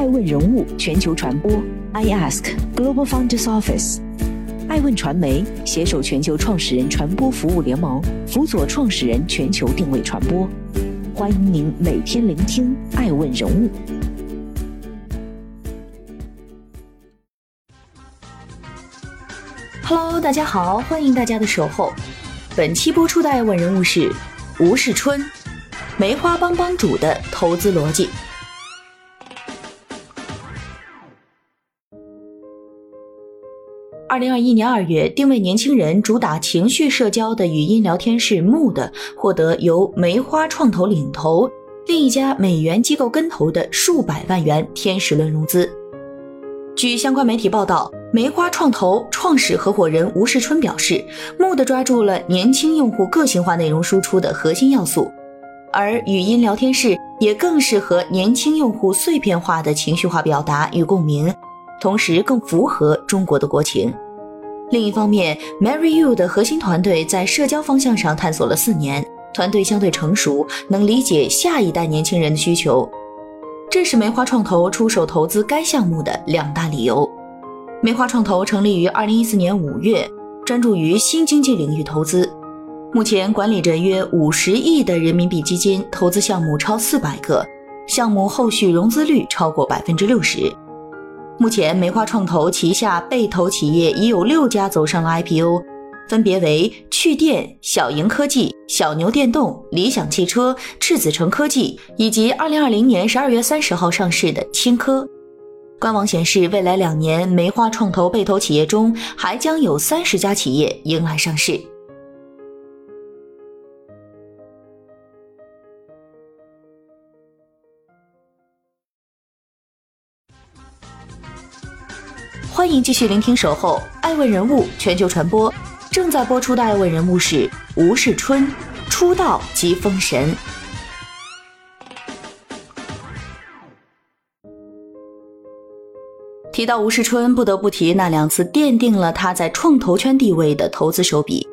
爱问人物全球传播，I Ask Global Founders Office，爱问传媒携手全球创始人传播服务联盟，辅佐创始人全球定位传播。欢迎您每天聆听爱问人物。Hello，大家好，欢迎大家的守候。本期播出的爱问人物是吴世春，梅花帮帮主的投资逻辑。二零二一年二月，定位年轻人、主打情绪社交的语音聊天室 Mood 获得由梅花创投领投、另一家美元机构跟投的数百万元天使轮融资。据相关媒体报道，梅花创投创始合伙人吴世春表示，Mood 抓住了年轻用户个性化内容输出的核心要素，而语音聊天室也更适合年轻用户碎片化的情绪化表达与共鸣。同时更符合中国的国情。另一方面，Marry You 的核心团队在社交方向上探索了四年，团队相对成熟，能理解下一代年轻人的需求。这是梅花创投出手投资该项目的两大理由。梅花创投成立于二零一四年五月，专注于新经济领域投资，目前管理着约五十亿的人民币基金，投资项目超四百个，项目后续融资率超过百分之六十。目前，梅花创投旗下被投企业已有六家走上了 IPO，分别为趣电、小盈科技、小牛电动、理想汽车、赤子城科技，以及二零二零年十二月三十号上市的青科。官网显示，未来两年梅花创投被投企业中还将有三十家企业迎来上市。欢迎继续聆听《守候爱问人物全球传播》，正在播出的爱问人物是吴世春，出道即封神。提到吴世春，不得不提那两次奠定了他在创投圈地位的投资手笔。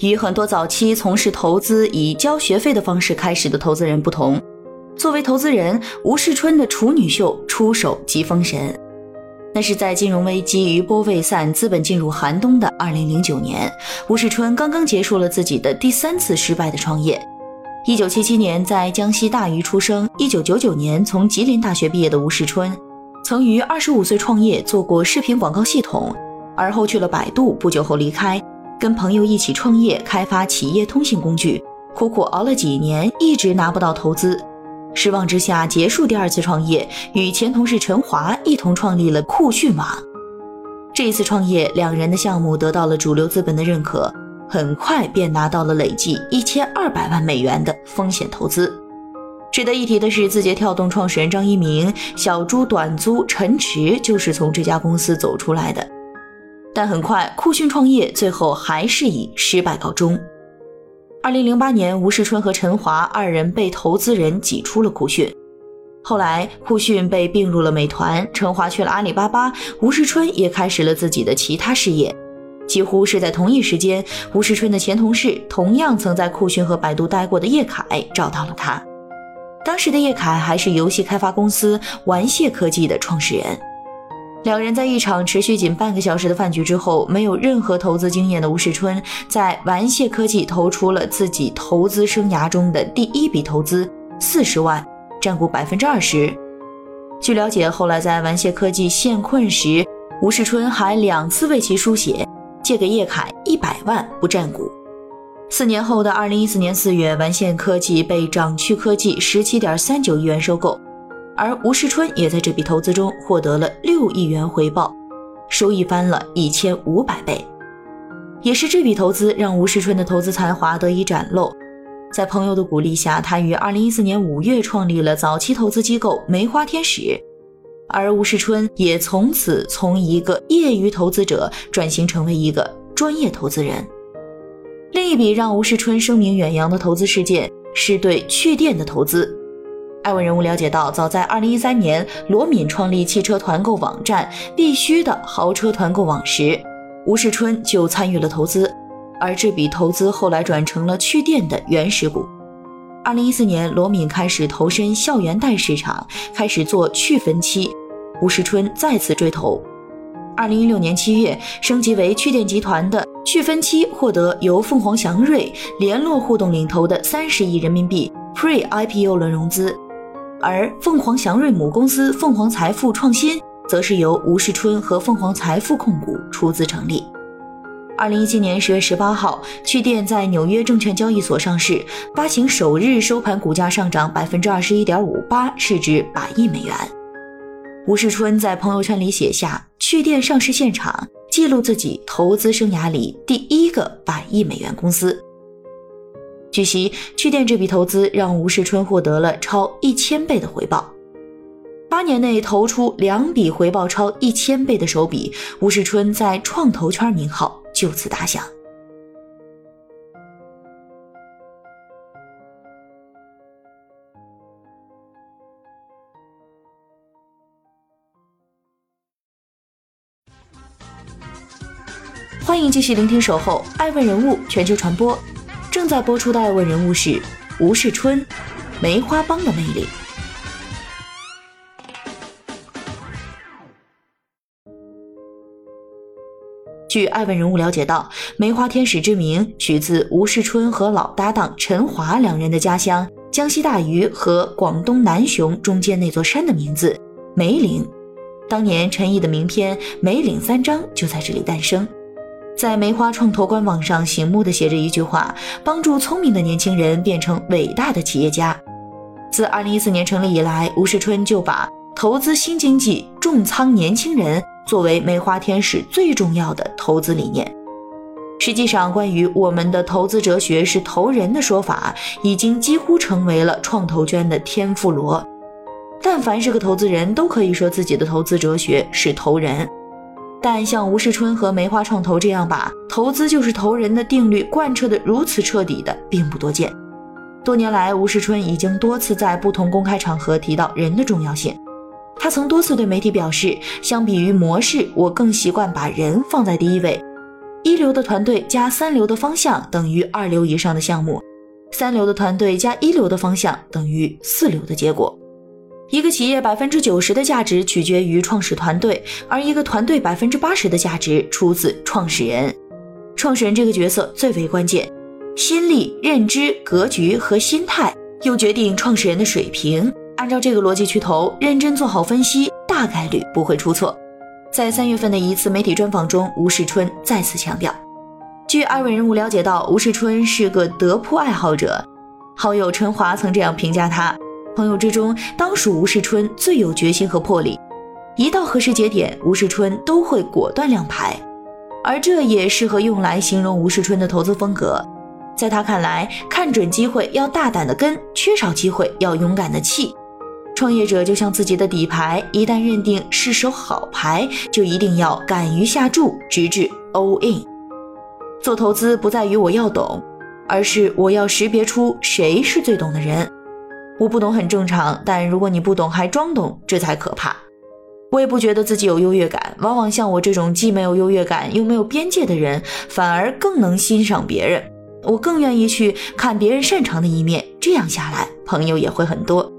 与很多早期从事投资以交学费的方式开始的投资人不同，作为投资人，吴世春的处女秀出手即封神。但是在金融危机余波未散、资本进入寒冬的二零零九年，吴世春刚刚结束了自己的第三次失败的创业。一九七七年在江西大余出生，一九九九年从吉林大学毕业的吴世春，曾于二十五岁创业做过视频广告系统，而后去了百度，不久后离开，跟朋友一起创业开发企业通信工具，苦苦熬了几年，一直拿不到投资。失望之下，结束第二次创业，与前同事陈华一同创立了酷讯网。这一次创业，两人的项目得到了主流资本的认可，很快便拿到了累计一千二百万美元的风险投资。值得一提的是，字节跳动创始人张一鸣、小猪短租陈驰就是从这家公司走出来的。但很快，酷讯创业最后还是以失败告终。二零零八年，吴世春和陈华二人被投资人挤出了酷讯。后来，酷讯被并入了美团，陈华去了阿里巴巴，吴世春也开始了自己的其他事业。几乎是在同一时间，吴世春的前同事，同样曾在酷讯和百度待过的叶凯找到了他。当时的叶凯还是游戏开发公司玩蟹科技的创始人。两人在一场持续仅半个小时的饭局之后，没有任何投资经验的吴世春在玩蟹科技投出了自己投资生涯中的第一笔投资，四十万，占股百分之二十。据了解，后来在玩蟹科技陷困时，吴世春还两次为其输血，借给叶凯一百万不占股。四年后的二零一四年四月，玩蟹科技被掌趣科技十七点三九亿元收购。而吴世春也在这笔投资中获得了六亿元回报，收益翻了一千五百倍。也是这笔投资让吴世春的投资才华得以展露。在朋友的鼓励下，他于二零一四年五月创立了早期投资机构梅花天使，而吴世春也从此从一个业余投资者转型成为一个专业投资人。另一笔让吴世春声名远扬的投资事件是对趣店的投资。艾文人物了解到，早在2013年，罗敏创立汽车团购网站“必须的豪车团购网”时，吴世春就参与了投资，而这笔投资后来转成了趣店的原始股。二零一四年，罗敏开始投身校园贷市场，开始做去分期，吴世春再次追投。二零一六年七月，升级为趣店集团的去分期，获得由凤凰祥瑞联络互动领投的三十亿人民币 Pre IPO 轮融资，而凤凰祥瑞母公司凤凰财富创新，则是由吴世春和凤凰财富控股出资成立。二零一七年十月十八号，趣店在纽约证券交易所上市，发行首日收盘股价上涨百分之二十一点五八，市值百亿美元。吴世春在朋友圈里写下“趣店上市现场”，记录自己投资生涯里第一个百亿美元公司。据悉，趣店这笔投资让吴世春获得了超一千倍的回报。八年内投出两笔回报超一千倍的手笔，吴世春在创投圈名号。就此打响。欢迎继续聆听《守候爱问人物全球传播》，正在播出的爱问人物是吴世春，梅花帮的魅力。据爱问人物了解到，梅花天使之名取自吴世春和老搭档陈华两人的家乡江西大余和广东南雄中间那座山的名字梅岭。当年陈毅的名篇《梅岭三章》就在这里诞生。在梅花创投官网上醒目的写着一句话：“帮助聪明的年轻人变成伟大的企业家。”自2014年成立以来，吴世春就把投资新经济、重仓年轻人。作为梅花天使最重要的投资理念，实际上，关于我们的投资哲学是投人的说法，已经几乎成为了创投圈的天妇罗。但凡是个投资人都可以说自己的投资哲学是投人，但像吴世春和梅花创投这样把投资就是投人的定律贯彻的如此彻底的，并不多见。多年来，吴世春已经多次在不同公开场合提到人的重要性。他曾多次对媒体表示，相比于模式，我更习惯把人放在第一位。一流的团队加三流的方向等于二流以上的项目，三流的团队加一流的方向等于四流的结果。一个企业百分之九十的价值取决于创始团队，而一个团队百分之八十的价值出自创始人。创始人这个角色最为关键，心力、认知、格局和心态又决定创始人的水平。按照这个逻辑去投，认真做好分析，大概率不会出错。在三月份的一次媒体专访中，吴世春再次强调。据二位人物了解到，吴世春是个德扑爱好者，好友陈华曾这样评价他：朋友之中，当属吴世春最有决心和魄力，一到合适节点，吴世春都会果断亮牌，而这也适合用来形容吴世春的投资风格。在他看来，看准机会要大胆的跟，缺少机会要勇敢的弃。创业者就像自己的底牌，一旦认定是手好牌，就一定要敢于下注，直至 all in。做投资不在于我要懂，而是我要识别出谁是最懂的人。我不懂很正常，但如果你不懂还装懂，这才可怕。我也不觉得自己有优越感，往往像我这种既没有优越感又没有边界的人，反而更能欣赏别人。我更愿意去看别人擅长的一面，这样下来，朋友也会很多。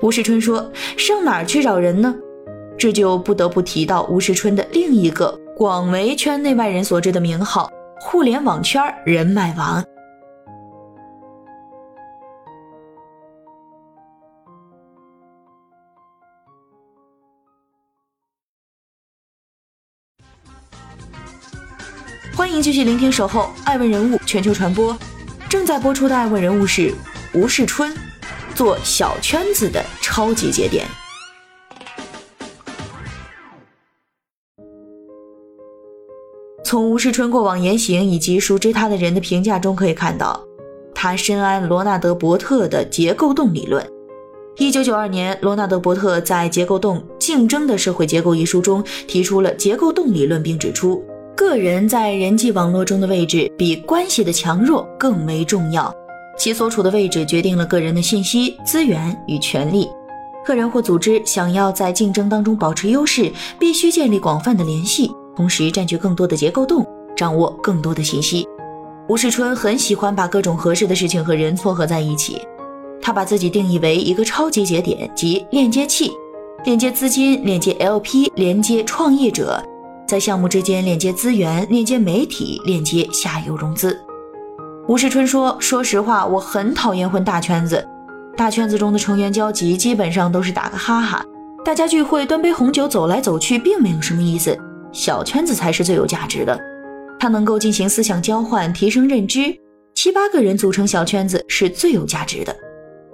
吴世春说：“上哪儿去找人呢？”这就不得不提到吴世春的另一个广为圈内外人所知的名号——互联网圈人脉王。欢迎继续聆听《守候爱问人物全球传播》，正在播出的爱问人物是吴世春。做小圈子的超级节点。从吴世春过往言行以及熟知他的人的评价中可以看到，他深谙罗纳德·伯特的结构洞理论。一九九二年，罗纳德·伯特在《结构洞：竞争的社会结构》一书中提出了结构洞理论，并指出，个人在人际网络中的位置比关系的强弱更为重要。其所处的位置决定了个人的信息、资源与权利。个人或组织想要在竞争当中保持优势，必须建立广泛的联系，同时占据更多的结构洞，掌握更多的信息。吴世春很喜欢把各种合适的事情和人撮合在一起。他把自己定义为一个超级节点及链接器，链接资金，链接 LP，连接创业者，在项目之间链接资源，链接媒体，链接下游融资。吴世春说：“说实话，我很讨厌混大圈子。大圈子中的成员交集基本上都是打个哈哈，大家聚会端杯红酒，走来走去，并没有什么意思。小圈子才是最有价值的，它能够进行思想交换，提升认知。七八个人组成小圈子是最有价值的。”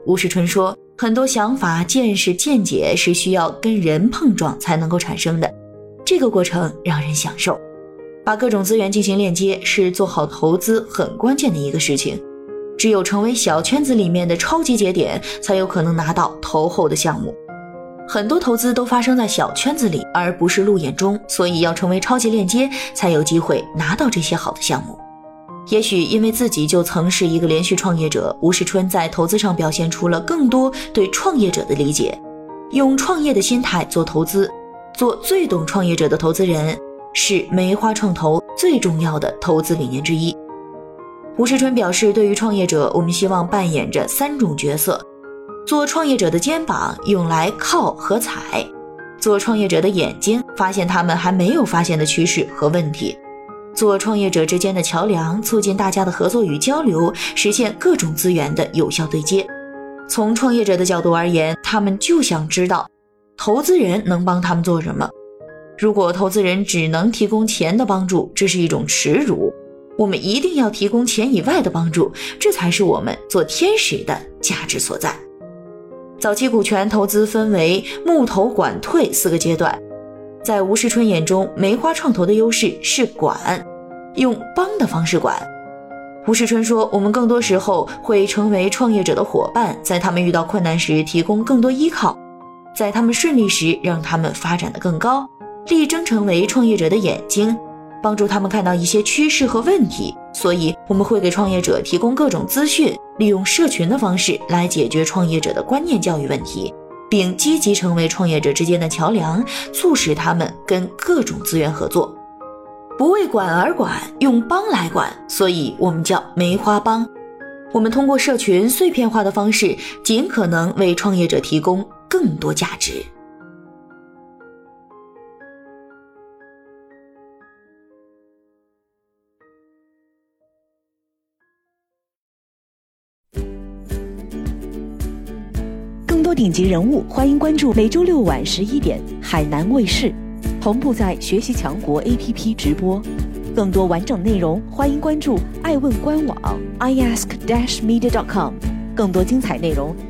吴世春说：“很多想法、见识、见解是需要跟人碰撞才能够产生的，这个过程让人享受。把各种资源进行链接，是做好投资很关键的一个事情。只有成为小圈子里面的超级节点，才有可能拿到投后的项目。很多投资都发生在小圈子里，而不是路演中，所以要成为超级链接，才有机会拿到这些好的项目。”也许因为自己就曾是一个连续创业者，吴世春在投资上表现出了更多对创业者的理解，用创业的心态做投资，做最懂创业者的投资人，是梅花创投最重要的投资理念之一。吴世春表示，对于创业者，我们希望扮演着三种角色：做创业者的肩膀，用来靠和踩；做创业者的眼睛，发现他们还没有发现的趋势和问题。做创业者之间的桥梁，促进大家的合作与交流，实现各种资源的有效对接。从创业者的角度而言，他们就想知道投资人能帮他们做什么。如果投资人只能提供钱的帮助，这是一种耻辱。我们一定要提供钱以外的帮助，这才是我们做天使的价值所在。早期股权投资分为募投、管退四个阶段。在吴世春眼中，梅花创投的优势是管。用帮的方式管，吴世春说：“我们更多时候会成为创业者的伙伴，在他们遇到困难时提供更多依靠，在他们顺利时让他们发展的更高，力争成为创业者的眼睛，帮助他们看到一些趋势和问题。所以我们会给创业者提供各种资讯，利用社群的方式来解决创业者的观念教育问题，并积极成为创业者之间的桥梁，促使他们跟各种资源合作。”不为管而管，用帮来管，所以我们叫梅花帮。我们通过社群碎片化的方式，尽可能为创业者提供更多价值。更多顶级人物，欢迎关注每周六晚十一点海南卫视。同步在学习强国 APP 直播，更多完整内容欢迎关注爱问官网 iask-media.com。更多精彩内容